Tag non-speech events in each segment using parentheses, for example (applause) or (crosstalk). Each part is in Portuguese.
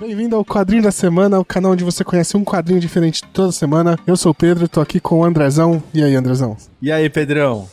Bem-vindo ao Quadrinho da Semana, o canal onde você conhece um quadrinho diferente toda semana. Eu sou o Pedro, tô aqui com o Andrezão. E aí, Andrezão? E aí, Pedrão?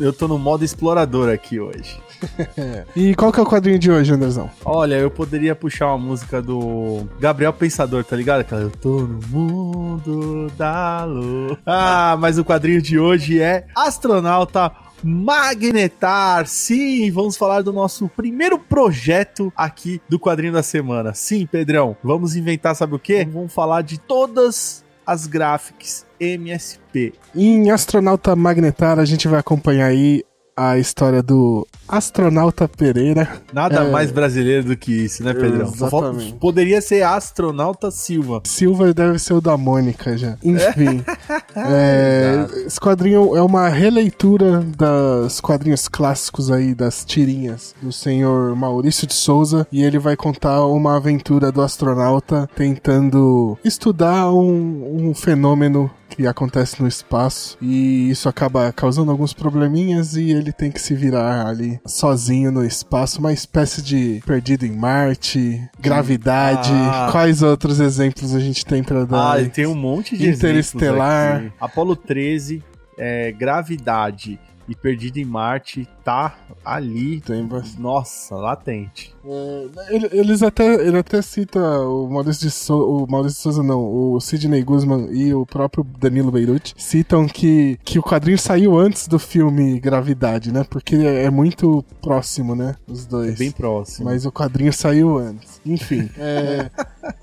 Eu tô no modo explorador aqui hoje. (laughs) e qual que é o quadrinho de hoje, Andrezão? Olha, eu poderia puxar uma música do Gabriel Pensador, tá ligado? Aquela, eu tô no mundo da lua. Ah, mas o quadrinho de hoje é Astronauta Magnetar. Sim, vamos falar do nosso primeiro projeto aqui do quadrinho da semana. Sim, Pedrão, vamos inventar, sabe o quê? Vamos falar de todas as graphics MSP. Em Astronauta Magnetar, a gente vai acompanhar aí a história do Astronauta Pereira. Nada é... mais brasileiro do que isso, né, Pedrão? Exatamente. Poderia ser Astronauta Silva. Silva deve ser o da Mônica já. Enfim. (laughs) é, esse quadrinho é uma releitura dos quadrinhos clássicos aí, das tirinhas do senhor Maurício de Souza. E ele vai contar uma aventura do astronauta tentando estudar um, um fenômeno que acontece no espaço e isso acaba causando alguns probleminhas e ele tem que se virar ali sozinho no espaço, uma espécie de perdido em Marte, gravidade. Ah. Quais outros exemplos a gente tem para dar? Ah, tem um monte de Interestelar. Apolo 13, é, gravidade e Perdido em Marte tá ali. Tem Nossa, latente. É, eles até, ele até cita o Maurício de Souza, o Maurício de Souza não, o Sidney Guzman e o próprio Danilo Beirut citam que, que o quadrinho saiu antes do filme Gravidade, né? Porque é, é muito próximo, né? Os dois. É bem próximo. Mas o quadrinho saiu antes. Enfim, (laughs) é,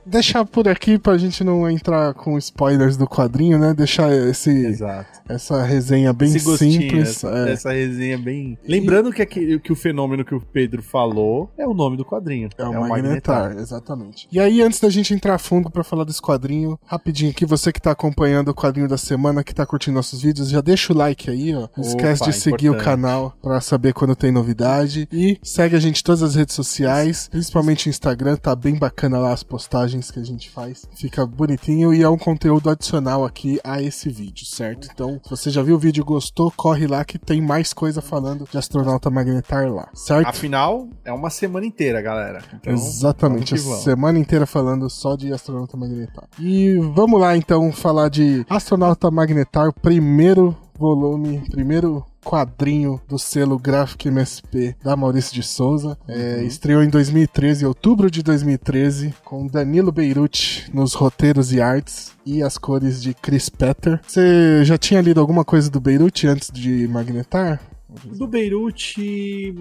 deixar por aqui pra gente não entrar com spoilers do quadrinho, né? Deixar esse, Exato. essa resenha bem esse simples. Essa, é. essa resenha bem. Lembrando que, aqui, que o fenômeno que o Pedro falou é o nome do quadrinho. É o, é o Magnetar, Magnetar, exatamente. E aí, antes da gente entrar fundo para falar desse quadrinho, rapidinho aqui, você que tá acompanhando o quadrinho da semana, que tá curtindo nossos vídeos, já deixa o like aí, ó. Não esquece de seguir importante. o canal para saber quando tem novidade. E segue a gente em todas as redes sociais, principalmente o Instagram, tá bem bacana lá as postagens que a gente faz. Fica bonitinho e é um conteúdo adicional aqui a esse vídeo, certo? Então, se você já viu o vídeo e gostou, corre lá que tem mais coisa falando de astronauta Magnetar lá, certo? Afinal, é uma semana inteira galera. Então, Exatamente, a semana inteira falando só de Astronauta Magnetar. E vamos lá então falar de Astronauta Magnetar, primeiro volume, primeiro quadrinho do selo Graphic MSP da Maurício de Souza. É, uhum. Estreou em 2013, outubro de 2013, com Danilo Beirut nos roteiros e artes e as cores de Chris Petter. Você já tinha lido alguma coisa do Beirut antes de Magnetar? Do Beirute,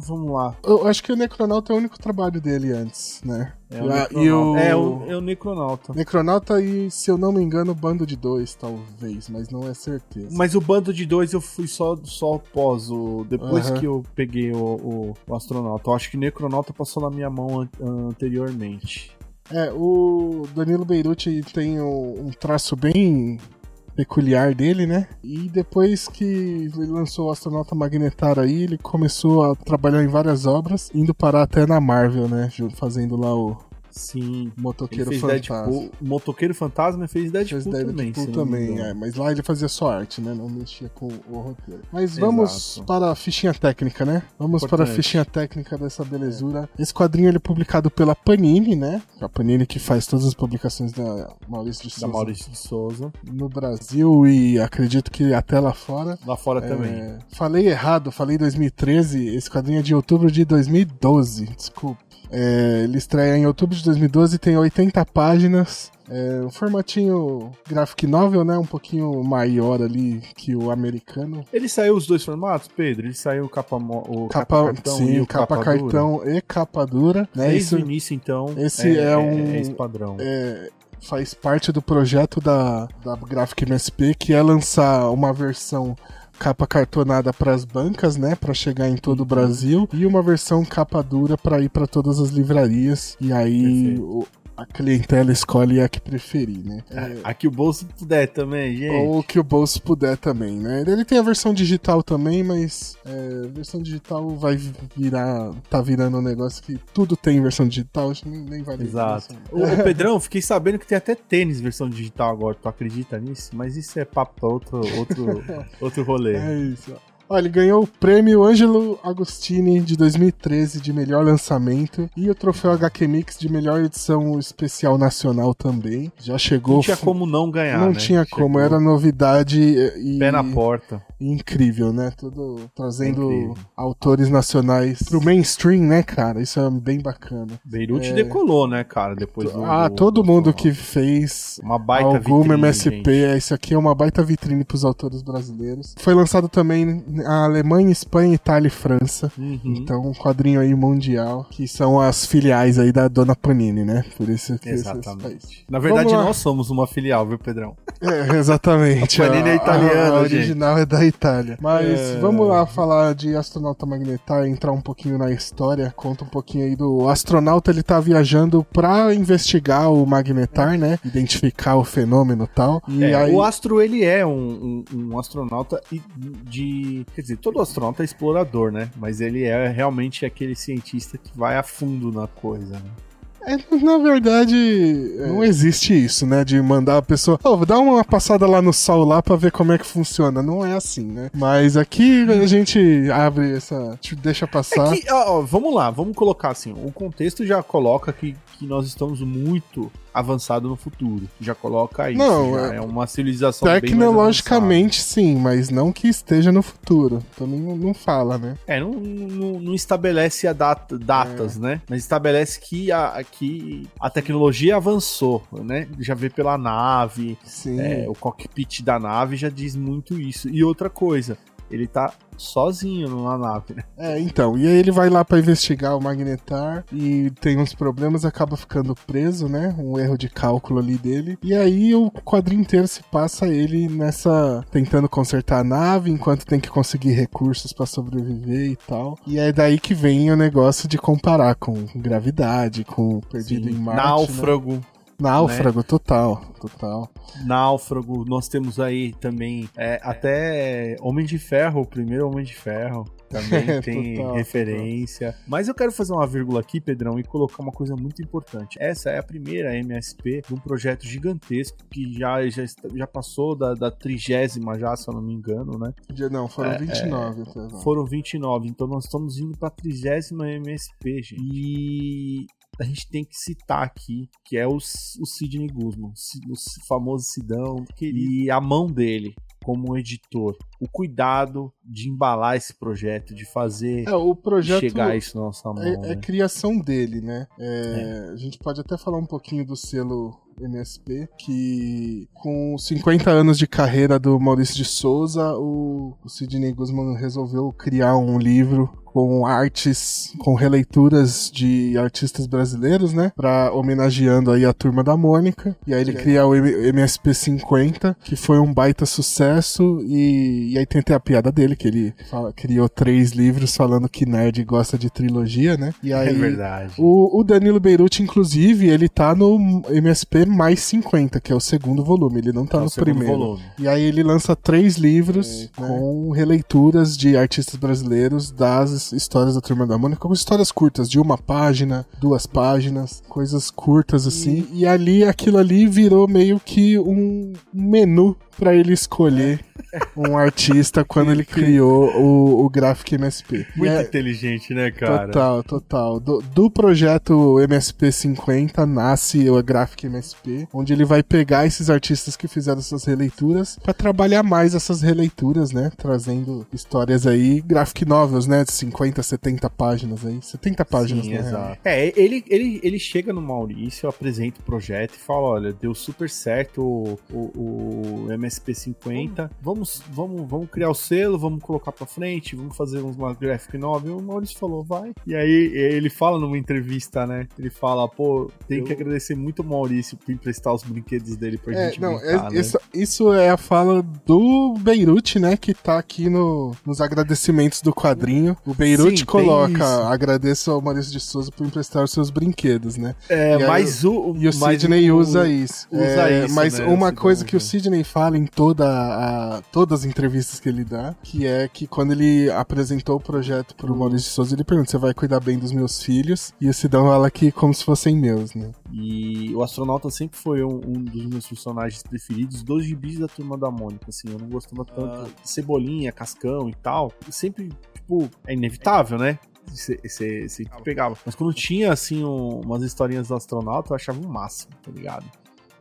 vamos lá. Eu acho que o Necronauta é o único trabalho dele antes, né? É o, ah, e o... É, o, é o Necronauta. Necronauta e, se eu não me engano, o Bando de Dois, talvez, mas não é certeza. Mas o Bando de Dois eu fui só, só após, o, depois que eu peguei o, o, o Astronauta. Eu acho que o Necronauta passou na minha mão an anteriormente. É, o Danilo Beirute tem um traço bem peculiar dele, né? E depois que ele lançou o Astronauta Magnetar aí, ele começou a trabalhar em várias obras, indo parar até na Marvel, né? Fazendo lá o Sim. Motoqueiro Fantasma. Deadpool, Motoqueiro Fantasma fez Deadpool, fez Deadpool também. Deadpool também, é. Mas lá ele fazia só arte, né? Não mexia com o roteiro. Mas vamos Exato. para a fichinha técnica, né? Vamos Importante. para a fichinha técnica dessa belezura. É. Esse quadrinho ele é publicado pela Panini, né? A Panini que faz todas as publicações da Maurício de Souza. Da Maurício de Souza. No Brasil e acredito que até lá fora. Lá fora é... também. Falei errado, falei 2013. Esse quadrinho é de outubro de 2012. Desculpa. É, ele estreia em outubro de 2012 e tem 80 páginas. É um formatinho graphic novel, né? Um pouquinho maior ali que o americano. Ele saiu os dois formatos, Pedro? Ele saiu o capa, o capa, capa cartão sim, e o capa, capa cartão e capa dura. Né? Desde o início, então. Esse é, é, é um. É esse padrão. É, faz parte do projeto da, da Graphic MSP, que é lançar uma versão capa cartonada para as bancas, né, para chegar em todo o Brasil, e uma versão capa dura para ir para todas as livrarias. E aí o, a clientela escolhe a que preferir, né? É, a que o bolso puder também, gente. Ou que o bolso puder também, né? Ele tem a versão digital também, mas é, a versão digital vai virar. tá virando um negócio que tudo tem versão digital, acho que nem, nem vale Exato. O, o Pedrão, fiquei sabendo que tem até tênis versão digital agora, tu acredita nisso? Mas isso é papo pra outro, outro, (laughs) outro rolê. É isso. Olha, ele ganhou o prêmio Ângelo Agostini de 2013 de melhor lançamento e o troféu HQ Mix de melhor edição especial nacional também. Já chegou. Não tinha como não ganhar. Não né? tinha Chegou como, era novidade e. Pé na porta. Incrível, né? Tudo trazendo Incrível. autores nacionais pro mainstream, né, cara? Isso é bem bacana. Beirute É. decolou, né, cara? Depois do, Ah, do- todo do- mundo que fez Uma baita alguma vitrine, MSP, gente. isso aqui é uma baita vitrine pros autores brasileiros. Foi lançado também na Alemanha, Espanha, Itália e França. Uhum. Então, um quadrinho aí mundial, que são as filiais aí da Dona Panini, né? Por isso que esse-. Exatamente. Na verdade, nós somos uma filial, viu, Pedrão? É, exatamente. A Panini é italiana, A, original é da Itália. Mas É. vamos lá falar de Astronauta Magnetar, entrar um pouquinho na história. Conta um pouquinho aí do astronauta, ele tá viajando pra investigar o Magnetar, né? Identificar o fenômeno e tal. E É, aí... O Astro, ele é um, um- um astronauta e- de... Quer dizer, todo astronauta é explorador, né? Mas ele é realmente aquele cientista que vai a fundo na coisa, né? É, na verdade, não existe isso, né? De mandar a pessoa, ô, dá uma passada lá no sol lá pra ver como é que funciona. Não é assim, né? Mas aqui a gente abre essa. Deixa passar. É que, ó, vamos lá, vamos colocar assim. O contexto já coloca que, que nós estamos muito avançado no futuro. Já coloca isso. Não, já é- é uma civilização Tecnologicamente, sim, mas não que esteja no futuro. Também não, não fala, né? É, não, não, não estabelece a data, datas, É. né? Mas estabelece que a, que a tecnologia avançou, né? Já vê pela nave, Sim. É, o cockpit da nave já diz muito isso. E outra coisa, ele tá sozinho na nave, né? É, então. E aí ele vai lá pra investigar o Magnetar e tem uns problemas, acaba ficando preso, né? Um erro de cálculo ali dele. E aí o quadrinho inteiro se passa ele nessa. tentando consertar a nave, enquanto tem que conseguir recursos pra sobreviver e tal. E é daí que vem o negócio de comparar com gravidade, com Perdido em Marte. né? Náufrago. Náufrago, total, total. Náufrago, nós temos aí também é, até Homem de Ferro, o primeiro Homem de Ferro. Também (laughs) É, tem total, referência. Mas eu quero fazer uma vírgula aqui, Pedrão, e colocar uma coisa muito importante. Essa é a primeira MSP de um projeto gigantesco que já, já, já passou da, da trigésima já, se eu não me engano, né? Não, foram É, 29 até agora. Foram 29, então nós estamos indo para a trigésima MSP, gente. E a gente tem que citar aqui que é o, o Sidney Guzman, o famoso Sidão, e a mão dele como editor. O cuidado de embalar esse projeto, de fazer É, o projeto. chegar isso na nossa mão. É, é né? criação dele, né? É, A gente pode até falar um pouquinho do selo MSP, que com 50 anos de carreira do Maurício de Souza, o, o Sidney Guzman resolveu criar um livro com artes, com releituras de artistas brasileiros, né? Pra homenageando aí a turma da Mônica. E aí ele cria o M- MSP 50, que foi um baita sucesso. E, e aí tem até a piada dele, que ele fala- criou três livros falando que nerd gosta de trilogia, né? E aí É verdade. o, o Danilo Beirute, inclusive, ele tá no MSP mais 50, que é o segundo volume. Ele não tá É no primeiro. volume. E aí ele lança três livros com releituras de artistas brasileiros das histórias da Turma da Mônica, histórias curtas, de uma página, duas páginas, coisas curtas assim. E, ali, aquilo ali virou meio que um menu pra ele escolher um artista quando ele criou o, o Graphic MSP. Muito é- inteligente, né, cara? Total, total. Do, do projeto MSP 50 nasce o Graphic MSP, onde ele vai pegar esses artistas que fizeram essas releituras pra trabalhar mais essas releituras, né? Trazendo histórias aí, graphic novels, né? De 50, 70 páginas aí. 70 páginas, Sim, né? exato. É, ele, ele, ele chega no Maurício, apresenta o projeto e fala: olha, deu super certo o, o, o MSP 50. Vamos, vamos, vamos criar o selo, vamos colocar pra frente, vamos fazer uma graphic novel. O Maurício falou, vai. E aí ele fala numa entrevista, né? Ele fala, pô, tem que agradecer muito o Maurício por emprestar os brinquedos dele pra É, gente não, brincar, é- né? isso, isso é a fala do Beirute, né? Que tá aqui no, nos agradecimentos do quadrinho. O Beirute Sim, coloca: agradeço ao Maurício de Souza por emprestar os seus brinquedos, né? É, E aí mas o. E o Sidney o- usa isso. usa É, isso, Mas né, uma coisa que o né? Sidney fala em toda a, todas as entrevistas que ele dá, que é que quando ele apresentou o projeto pro Maurício de Souza, ele pergunta: você vai cuidar bem dos meus filhos? E o Sidão fala que como se fossem meus, né? E o astronauta sempre foi um, um dos meus personagens preferidos dos gibis da turma da Mônica, assim, eu não gostava tanto ah. de cebolinha, cascão e tal. E sempre, tipo, é inevitável, né? Você pegava. Mas quando tinha, assim, um, umas historinhas do astronauta, eu achava o máximo, tá ligado?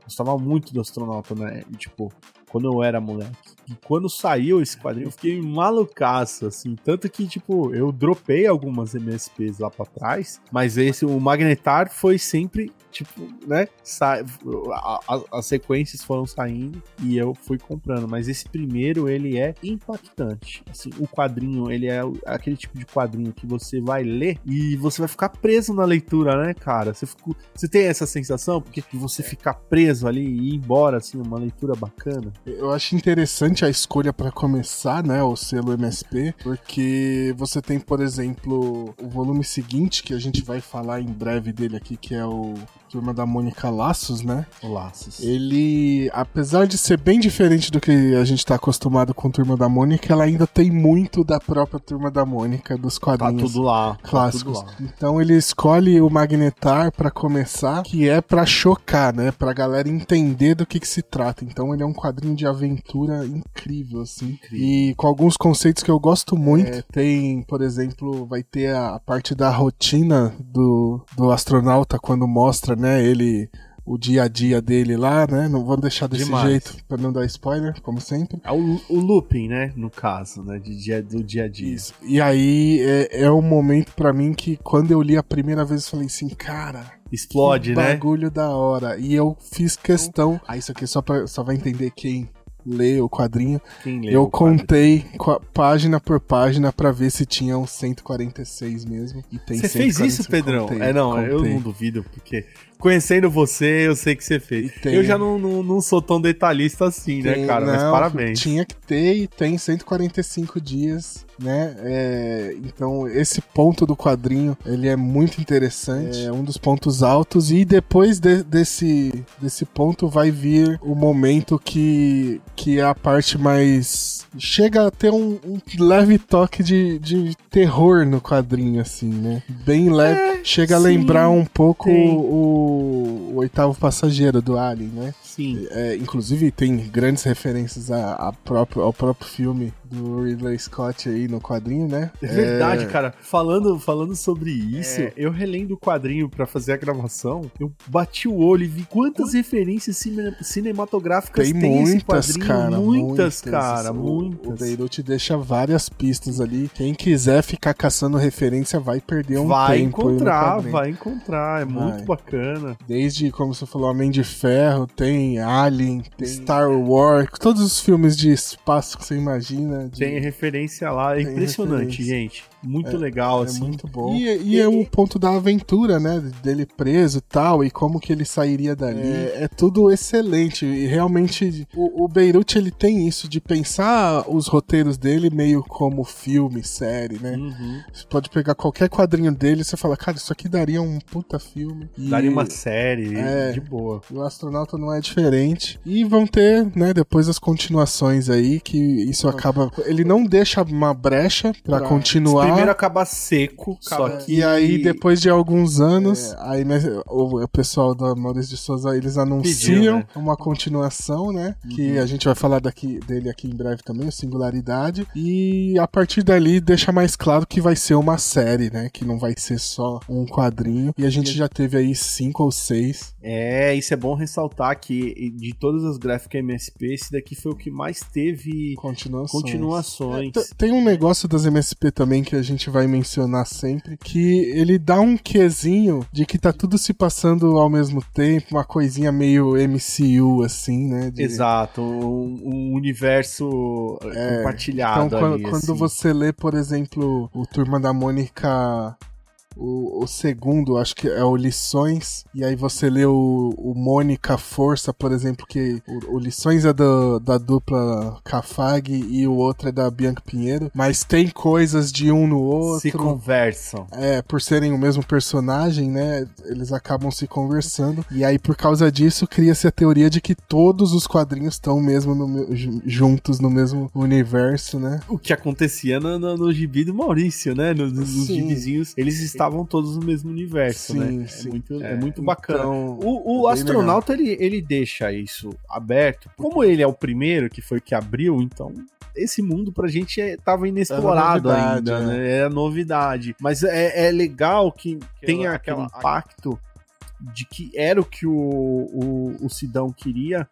Gostava muito do astronauta, né? E, tipo, quando eu era moleque. E quando saiu esse quadrinho, eu fiquei malucaço, assim. Tanto que, tipo, eu dropei algumas MSPs lá pra trás, mas esse, o Magnetar foi sempre tipo, né? Sa a, a, as sequências foram saindo e eu fui comprando. Mas esse primeiro, ele é impactante. Assim, o quadrinho, ele é aquele tipo de quadrinho que você vai ler e você vai ficar preso na leitura, né, cara? Você, ficou, você tem essa sensação? Porque você ficar preso ali e ir embora, assim, uma leitura bacana. Eu acho interessante a escolha para começar, né, o selo MSP, porque você tem, por exemplo, o volume seguinte, que a gente vai falar em breve dele aqui, que é o Turma da Mônica Laços, né? O Laços. Ele, apesar de ser bem diferente do que a gente tá acostumado com Turma da Mônica, ela ainda tem muito da própria Turma da Mônica, dos quadrinhos. Tá tudo lá. Clássicos. Tá tudo lá. Então ele escolhe o Magnetar para começar, que é para chocar, né? Pra galera entender do que, que se trata. Então ele é um quadrinho de aventura incrível, assim. Incrível. E com alguns conceitos que eu gosto muito. É, tem, por exemplo, vai ter a parte da rotina do, do astronauta quando mostra né? Ele o dia a dia dele lá, né? Não vou deixar desse Demais. jeito para não dar spoiler, como sempre. É o, o looping, né? No caso, né? De dia, do dia a dia. Isso. E aí é, é um momento para mim que quando eu li a primeira vez eu falei assim, cara. Explode, né? Bagulho da hora. E eu fiz questão. Ah, isso aqui só, pra, só vai entender quem lê o quadrinho. Lê eu contei página por página para ver se tinha uns 146 mesmo. E tem Você fez isso, Pedrão? Contei, é, não, contei. eu não duvido, porque conhecendo você, eu sei que você fez. Eu já não, não, não, sou tão detalhista assim, né, tem, né, cara? Não, Mas parabéns. Tinha que ter e tem 145 dias, né? É, então, esse ponto do quadrinho, ele é muito interessante. É um dos pontos altos. E depois de, desse, desse ponto vai vir o momento que, que é a parte mais... Chega a ter um, um leve toque de, de terror no quadrinho, assim, né? Bem leve. É, Chega sim, a lembrar um pouco o o, oitavo passageiro do Alien, né? Sim. É, inclusive tem grandes referências a, a próprio, ao próprio filme do Ridley Scott aí no quadrinho, né? É verdade, é... cara. Falando, falando sobre isso, é... eu relendo o quadrinho para fazer a gravação, eu bati o olho e vi quantas referências cine cinematográficas tem, tem muitas, esse quadrinho. Cara, muitas, muitas, cara, muitas. O Beirut deixa várias pistas ali. Quem quiser ficar caçando referência vai perder um vai tempo. Vai encontrar, vai encontrar. É vai. muito bacana. Desde, como você falou, Homem de Ferro, tem Alien, tem Star Wars, todos os filmes de espaço que você imagina de... Tem referência lá, é impressionante, gente. Muito é, legal, é assim. muito bom. E, e, e é um ponto da aventura, né? Dele preso e tal, e como que ele sairia dali. É, é tudo excelente. E realmente, o, o, Beirute, ele tem isso de pensar os roteiros dele meio como filme, série, né? Uhum. Você pode pegar qualquer quadrinho dele e você fala, cara, isso aqui daria um puta filme. E, daria uma série, é, de boa. O Astronauta não é diferente. E vão ter, né, depois as continuações aí, que isso acaba... Ele não deixa uma brecha para continuar primeiro acaba seco, só que... E aí, depois de alguns anos, é. aí né, o, o, pessoal da Maurício de Souza, eles anunciam Pediu, né? uma continuação, né? Uhum. Que a gente vai falar daqui, dele aqui em breve também, o Singularidade. E a partir dali deixa mais claro que vai ser uma série, né? Que não vai ser só um quadrinho. E a gente já teve aí cinco ou seis. É, isso é bom ressaltar que de todas as gráficas MSP, esse daqui foi o que mais teve continuações. continuações. É, tem um negócio das MSP também que a gente vai mencionar sempre, que ele dá um quesinho de que tá tudo se passando ao mesmo tempo, uma coisinha meio MCU, assim, né? De... Exato, um, um universo é, compartilhado. Então, ali, quando, quando assim. você lê, por exemplo, o Turma da Mônica o, o, segundo, acho que é o Lições, e aí você lê o, o Mônica Força, por exemplo, que o, o Lições é do, da dupla Cafag e o outro é da Bianca Pinheiro, mas tem coisas de um no outro. Se conversam. É, por serem o mesmo personagem, né? Eles acabam se conversando. E aí, por causa disso, cria-se a teoria de que todos os quadrinhos estão mesmo no, juntos no mesmo universo, né? O que acontecia no, no, no gibi do Maurício, né? Nos, nos gibizinhos, eles estavam todos no mesmo universo, sim, né? Sim. É muito, é, é muito bacana. Então, o, o é astronauta, ele, ele deixa isso aberto. Como ele é o primeiro, que foi que abriu, então esse mundo pra gente é, tava inexplorado ainda, é. né? É novidade. Mas é, é legal que tenha aquele impacto de que era o que o, o, o Sidão queria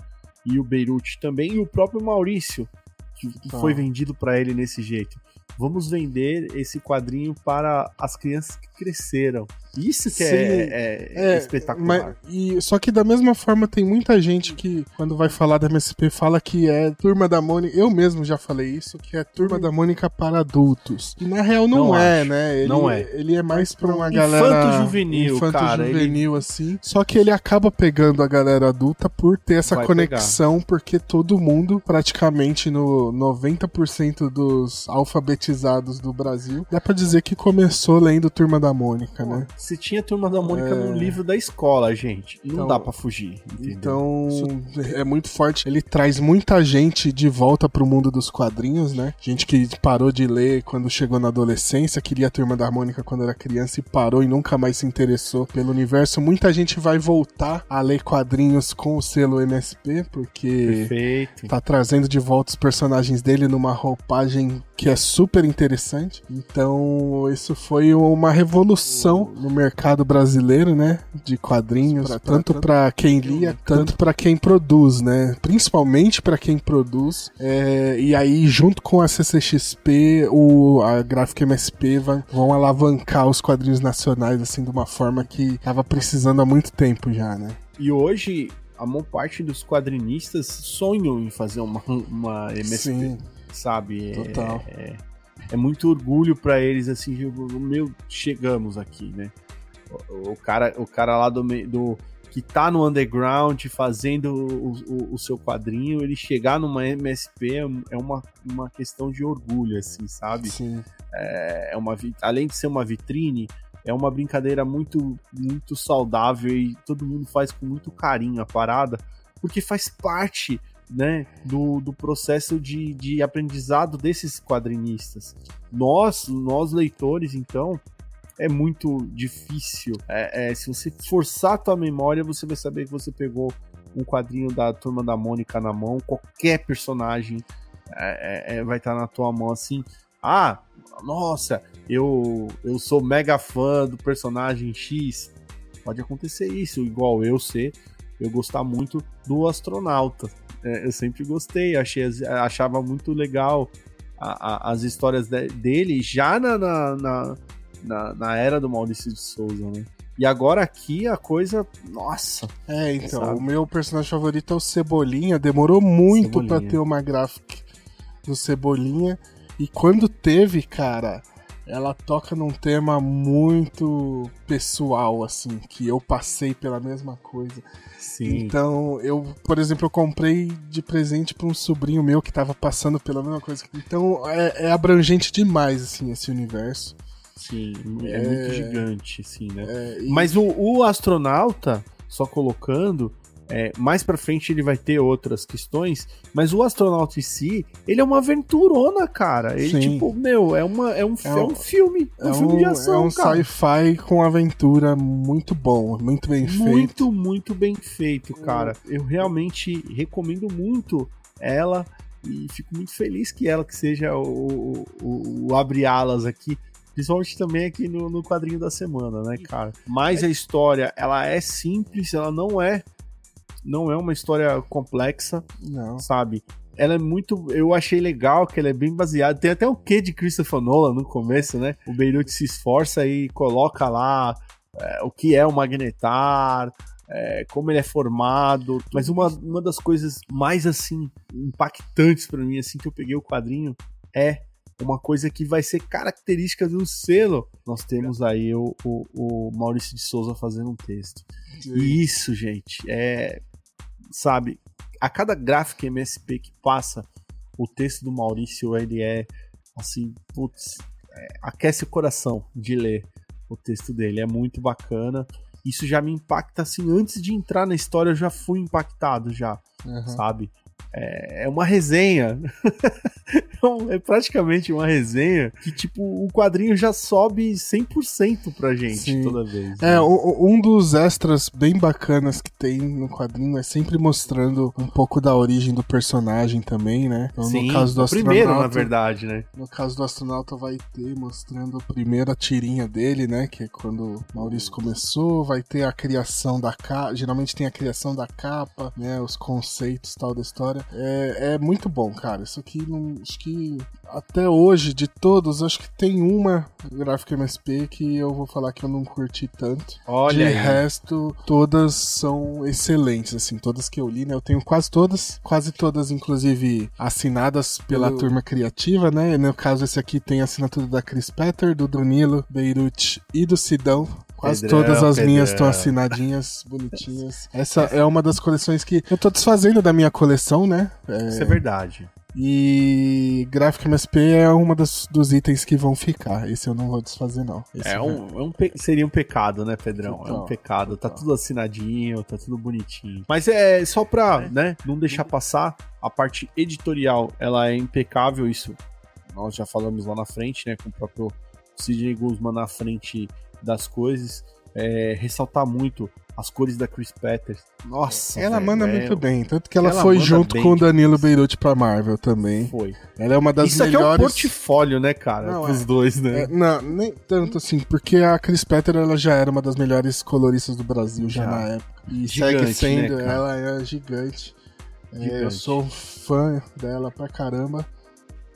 e o Beirute também, e o próprio Maurício, que, que foi vendido para ele nesse jeito. Vamos vender esse quadrinho para as crianças que cresceram. Isso que é, é, é, espetacular. Mas, e, só que da mesma forma tem muita gente que, quando vai falar da MSP, fala que é Turma da Mônica. Eu mesmo já falei isso, que é Turma da Mônica para adultos. E na real não, não é, acho. né? Ele, não é. Ele é mais pra uma galera. Infanto juvenil, infanto cara. juvenil, ele... assim. Só que ele acaba pegando a galera adulta por ter essa vai conexão, pegar. porque todo mundo, praticamente no 90% dos alfabetizados do Brasil, dá pra dizer que começou lendo Turma da Mônica, né? Se tinha Turma da Mônica é... no livro da escola, gente. Não então, dá para fugir. Entendeu? Então, é muito forte. Ele traz muita gente de volta pro mundo dos quadrinhos, né? Gente que parou de ler quando chegou na adolescência, queria a Turma da Mônica quando era criança e parou e nunca mais se interessou pelo universo. Muita gente vai voltar a ler quadrinhos com o selo MSP, porque Perfeito. tá trazendo de volta os personagens dele numa roupagem que é super interessante. Então, isso foi uma revolução no mercado brasileiro, né? De quadrinhos, pra, tanto para quem lia, tanto para quem produz, né? Principalmente para quem produz. É, e aí, junto com a CCXP, o, a Gráfica MSP vai, vão alavancar os quadrinhos nacionais, assim, de uma forma que tava precisando há muito tempo já, né? E hoje, a maior parte dos quadrinistas sonham em fazer uma, uma MSP. Sim sabe? Total. É, é, é muito orgulho para eles, assim, meu, chegamos aqui, né? O, o, cara, o cara lá do, do que tá no underground fazendo o, o, o, seu quadrinho, ele chegar numa MSP é, é uma, uma questão de orgulho, assim, sabe? Sim. É, é uma, além de ser uma vitrine, é uma brincadeira muito, muito saudável e todo mundo faz com muito carinho a parada, porque faz parte né, do, do processo de, de aprendizado desses quadrinistas. Nós, nós leitores, então, é muito difícil. É, é, se você forçar a tua memória, você vai saber que você pegou um quadrinho da Turma da Mônica na mão, qualquer personagem é, é, é vai estar tá na tua mão assim. Ah, nossa, eu, eu sou mega fã do personagem X. Pode acontecer isso, igual eu ser, eu gostar muito do astronauta. É, eu sempre gostei, achei, achava muito legal a, a, as histórias de, dele já na, na, na, na, era do Maurício de Souza, né? E agora aqui a coisa. Nossa! É, então, sabe? o meu personagem favorito é o Cebolinha. Demorou muito para ter uma gráfica do Cebolinha. E quando teve, cara, ela toca num tema muito pessoal, assim, que eu passei pela mesma coisa. Sim. Então, eu, por exemplo, eu comprei de presente para um sobrinho meu que tava passando pela mesma coisa. Então, é, é abrangente demais, assim, esse universo. Sim, é, é muito gigante, assim, né? É, e... Mas o, o astronauta, só colocando, é, mais pra frente ele vai ter outras questões, mas o astronauta em si, ele é uma aventurona, cara. Ele, Sim. tipo, meu, é, uma, é, um, é, um, é um filme. É um, filme de ação. É um sci-fi com aventura muito bom, muito bem feito. Muito, muito bem feito, cara. Eu realmente recomendo muito ela e fico muito feliz que ela que seja o, o, o abre alas aqui Principalmente também aqui no, no quadrinho da semana, né, cara? Mas a história, ela é simples, ela não é não é uma história complexa, não. sabe? Ela é muito. Eu achei legal que ela é bem baseada. Tem até o quê de Christopher Nolan no começo, né? O Beirut se esforça e coloca lá é, o que é o magnetar, é, como ele é formado. Mas uma, uma das coisas mais assim impactantes para mim, assim que eu peguei o quadrinho, é uma coisa que vai ser característica do selo, nós temos aí o, o, o Maurício de Souza fazendo um texto. E isso, gente, é. Sabe, a cada gráfico MSP que passa, o texto do Maurício, ele é assim, putz, é, aquece o coração de ler o texto dele. É muito bacana. Isso já me impacta assim, antes de entrar na história, eu já fui impactado já, uhum. sabe? É, é uma resenha. (laughs) é praticamente uma resenha que, tipo, o quadrinho já sobe 100% pra gente Sim. toda vez. Né? É, um dos extras bem bacanas que tem no quadrinho é sempre mostrando um pouco da origem do personagem também, né? Então, Sim, no caso do astronauta, primeiro, na verdade, né? No caso do astronauta vai ter mostrando a primeira tirinha dele, né? Que é quando o Maurício começou, vai ter a criação da capa, geralmente tem a criação da capa, né? Os conceitos tal da história. É, é muito bom, cara. Isso aqui, não, acho que até hoje, de todos, acho que tem uma gráfica MSP que eu vou falar que eu não curti tanto. Olha. De aí. resto, todas são excelentes, assim, todas que eu li, né? Eu tenho quase todas, quase todas, inclusive, assinadas pela eu... turma criativa, né? No caso, esse aqui tem a assinatura da Chris Petter, do Danilo Beirute e do Sidão. Quase Pedrão, todas as Pedrão. minhas estão assinadinhas, bonitinhas. Essa é uma das coleções que eu tô desfazendo da minha coleção, né? É... Isso é verdade. E gráfico MSP é uma dos, dos itens que vão ficar. Esse eu não vou desfazer, não. Esse é um, é um seria um pecado, né, Pedrão? Total, é um pecado. Tá total. Tá tudo assinadinho, tá tudo bonitinho. Mas é só pra, é. né, não deixar passar. A parte editorial, ela é impecável, isso nós já falamos lá na frente, né, com o próprio Sidney Guzman na frente das coisas. É, ressaltar muito as cores da Chris Peters. Nossa, ela velho, manda é... muito bem, tanto que ela, ela foi junto com o Danilo Beirute pra Marvel também. Foi. Ela é uma das Isso melhores. Isso aqui é um portfólio, né, cara, não, os é... dois, né? É, não, nem tanto assim, porque a Chris Petter ela já era uma das melhores coloristas do Brasil já, já na época. E gigante, segue sendo, né, ela é gigante. gigante. É, eu sou fã dela pra caramba.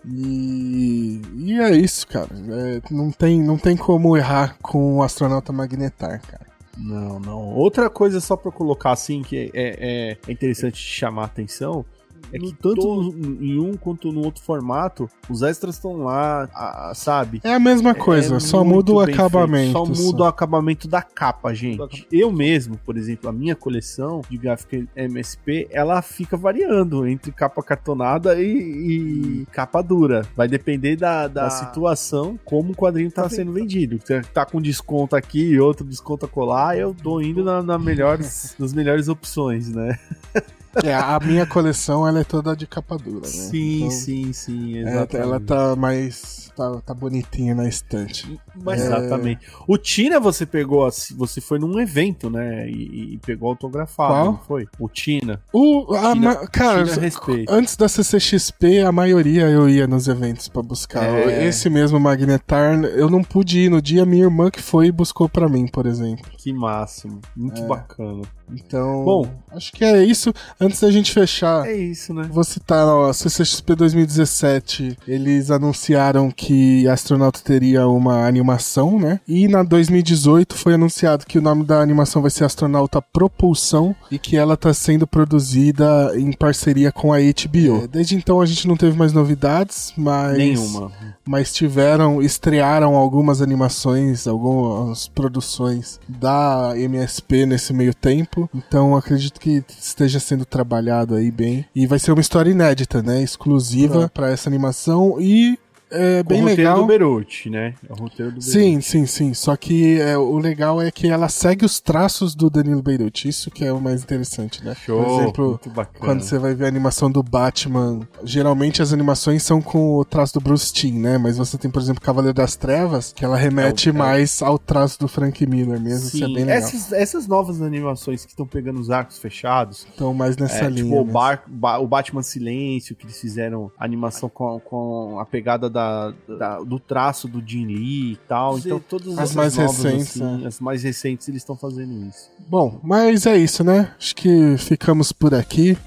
E, e é isso, cara. É, não, tem, não tem como errar com o astronauta magnetar, cara. Não, não. Outra coisa só para colocar assim que é, é, é interessante chamar a atenção é que tanto no, em um quanto no outro formato, os extras estão lá, a, sabe? É a mesma coisa, é só muda o acabamento. Só muda o acabamento da capa, gente. Eu mesmo, por exemplo, a minha coleção de gráfica MSP, ela fica variando entre capa cartonada e, e capa dura. Vai depender da, da ah. situação, como o quadrinho tá, tá sendo vendido. Você tá com desconto aqui e outro desconto colar, eu tô indo na, na melhores, (laughs) nas melhores opções, né? (laughs) É, a minha coleção ela é toda de capa dura, né? Sim, então, sim, sim, exatamente. ela tá mais. Tá, tá bonitinha na estante. Mas, é... Exatamente. O Tina você pegou assim, você foi num evento, né? E, e pegou autografado, Qual? não foi? O Tina. O, a Tina, ma... Cara, Tina antes da CCXP, a maioria eu ia nos eventos para buscar. É... Esse mesmo Magnetar, eu não pude ir no dia, minha irmã que foi e buscou para mim, por exemplo. Que máximo. Muito é. bacana. Então, bom, acho que é isso. Antes da gente fechar, é isso, né? Vou citar, ó, CCXP 2017, eles anunciaram que Astronauta teria uma animação, né? E na 2018 foi anunciado que o nome da animação vai ser Astronauta Propulsão e que ela tá sendo produzida em parceria com a HBO. É, desde então a gente não teve mais novidades, mas nenhuma. Mas tiveram, estrearam algumas animações, algumas produções da MSP nesse meio tempo. Então acredito que esteja sendo trabalhado aí bem. E vai ser uma história inédita, né? Exclusiva para essa animação e é bem legal. do Beruti, né? É o roteiro do Sim, sim, sim. Só que é, o legal é que ela segue os traços do Danilo Beirute. Isso que é o mais interessante, né? Show, Por exemplo, quando você vai ver a animação do Batman, geralmente as animações são com o traço do Bruce Timm, né? Mas você tem, por exemplo, Cavaleiro das Trevas, que ela remete é, mais é... ao traço do Frank Miller mesmo. Sim, isso é bem legal. Essas, essas novas animações que estão pegando os arcos fechados. Estão mais nessa é, linha. Tipo, o, Bar, o Batman Silêncio, que eles fizeram animação com, com a pegada da da, da, do traço do Jin Lee e tal. Sim, então todas as mais novas, recentes, assim, é. as mais recentes eles estão fazendo isso. Bom, mas é isso, né? Acho que ficamos por aqui.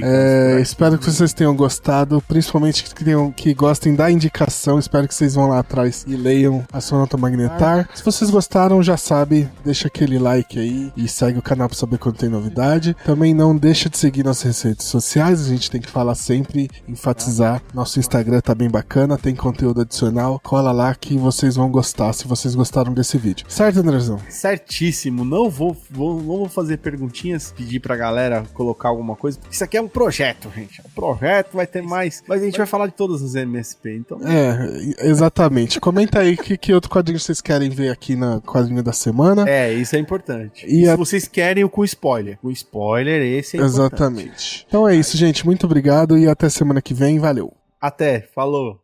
É, espero que vocês tenham gostado, principalmente que, tenham, que gostem da indicação. Espero que vocês vão lá atrás e leiam a Sonata Magnetar. Se vocês gostaram, já sabe, deixa aquele like aí e segue o canal para saber quando tem novidade. Também não deixa de seguir nossas redes sociais, a gente tem que falar sempre, enfatizar. Nosso Instagram tá bem bacana, tem conteúdo adicional. Cola lá que vocês vão gostar se vocês gostaram desse vídeo. Certo, Andrezão? Certíssimo. Não vou, vou, não vou fazer perguntinhas, pedir pra galera colocar alguma coisa. Isso aqui é um projeto, gente. É um projeto, vai ter mais. Mas a gente vai falar de todas as MSP, então. É, exatamente. Comenta aí que, que outro quadrinho vocês querem ver aqui na quadrinho da semana. É, isso é importante. E, e a... se vocês querem o com spoiler. O spoiler, esse é Exatamente. Então é isso, gente. Muito obrigado e até semana que vem. Valeu. Até. Falou.